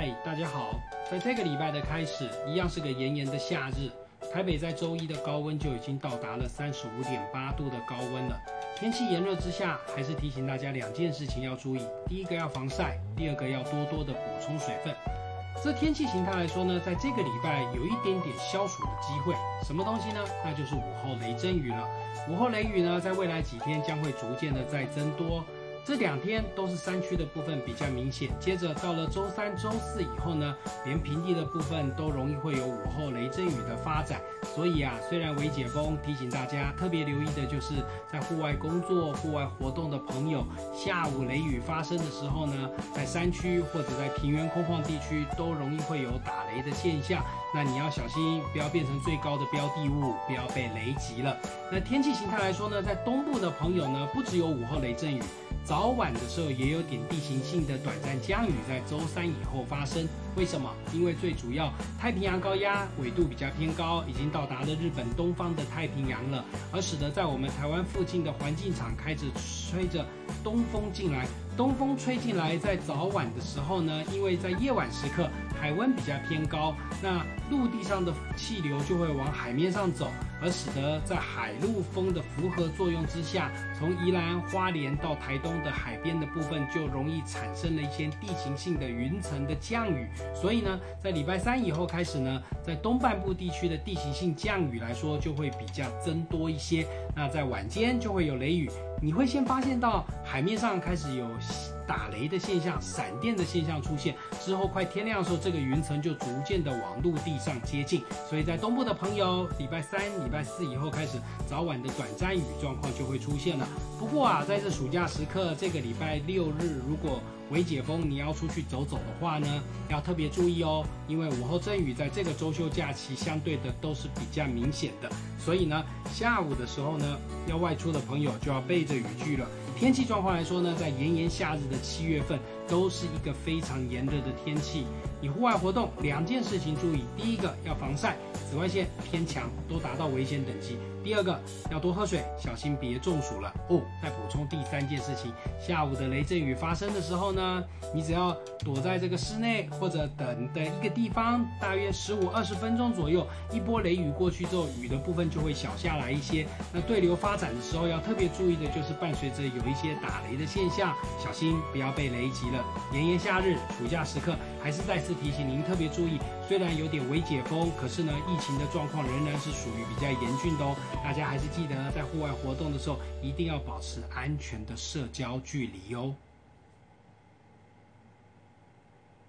嗨，大家好！在这个礼拜的开始，一样是个炎炎的夏日。台北在周一的高温就已经到达了三十五点八度的高温了。天气炎热之下，还是提醒大家两件事情要注意：第一个要防晒，第二个要多多的补充水分。这天气形态来说呢，在这个礼拜有一点点消暑的机会。什么东西呢？那就是午后雷阵雨了。午后雷雨呢，在未来几天将会逐渐的在增多。这两天都是山区的部分比较明显，接着到了周三、周四以后呢，连平地的部分都容易会有午后雷阵雨的发展。所以啊，虽然未解封，提醒大家特别留意的就是在户外工作、户外活动的朋友，下午雷雨发生的时候呢，在山区或者在平原空旷地区都容易会有打雷的现象。那你要小心，不要变成最高的标的物，不要被雷击了。那天气形态来说呢，在东部的朋友呢，不只有午后雷阵雨。早晚的时候也有点地形性的短暂降雨，在周三以后发生。为什么？因为最主要太平洋高压纬度比较偏高，已经到达了日本东方的太平洋了，而使得在我们台湾附近的环境场开始吹着东风进来。东风吹进来，在早晚的时候呢，因为在夜晚时刻海温比较偏高，那陆地上的气流就会往海面上走，而使得在海陆风的符合作用之下，从宜兰花莲到台东的海边的部分就容易产生了一些地形性的云层的降雨。所以呢，在礼拜三以后开始呢，在东半部地区的地形性降雨来说，就会比较增多一些。那在晚间就会有雷雨，你会先发现到海面上开始有打雷的现象、闪电的现象出现。之后快天亮的时候，这个云层就逐渐的往陆地上接近。所以在东部的朋友，礼拜三、礼拜四以后开始，早晚的短暂雨状况就会出现了。不过啊，在这暑假时刻，这个礼拜六日，如果未解封，你要出去走走的话呢，要特别注意哦，因为午后阵雨在这个周休假期相对的都是比较明显的，所以呢，下午的时候呢，要外出的朋友就要备着雨具了。天气状况来说呢，在炎炎夏日的七月份，都是一个非常炎热的天气。你户外活动两件事情注意，第一个要防晒，紫外线偏强，都达到危险等级。第二个要多喝水，小心别中暑了哦。再补充第三件事情，下午的雷阵雨发生的时候呢，你只要躲在这个室内或者等的一个地方，大约十五二十分钟左右，一波雷雨过去之后，雨的部分就会小下来一些。那对流发展的时候要特别注意的就是伴随着有一些打雷的现象，小心不要被雷击了。炎炎夏日，暑假时刻，还是再次提醒您特别注意。虽然有点微解封，可是呢，疫情的状况仍然是属于比较严峻的哦。大家还是记得在户外活动的时候，一定要保持安全的社交距离哦。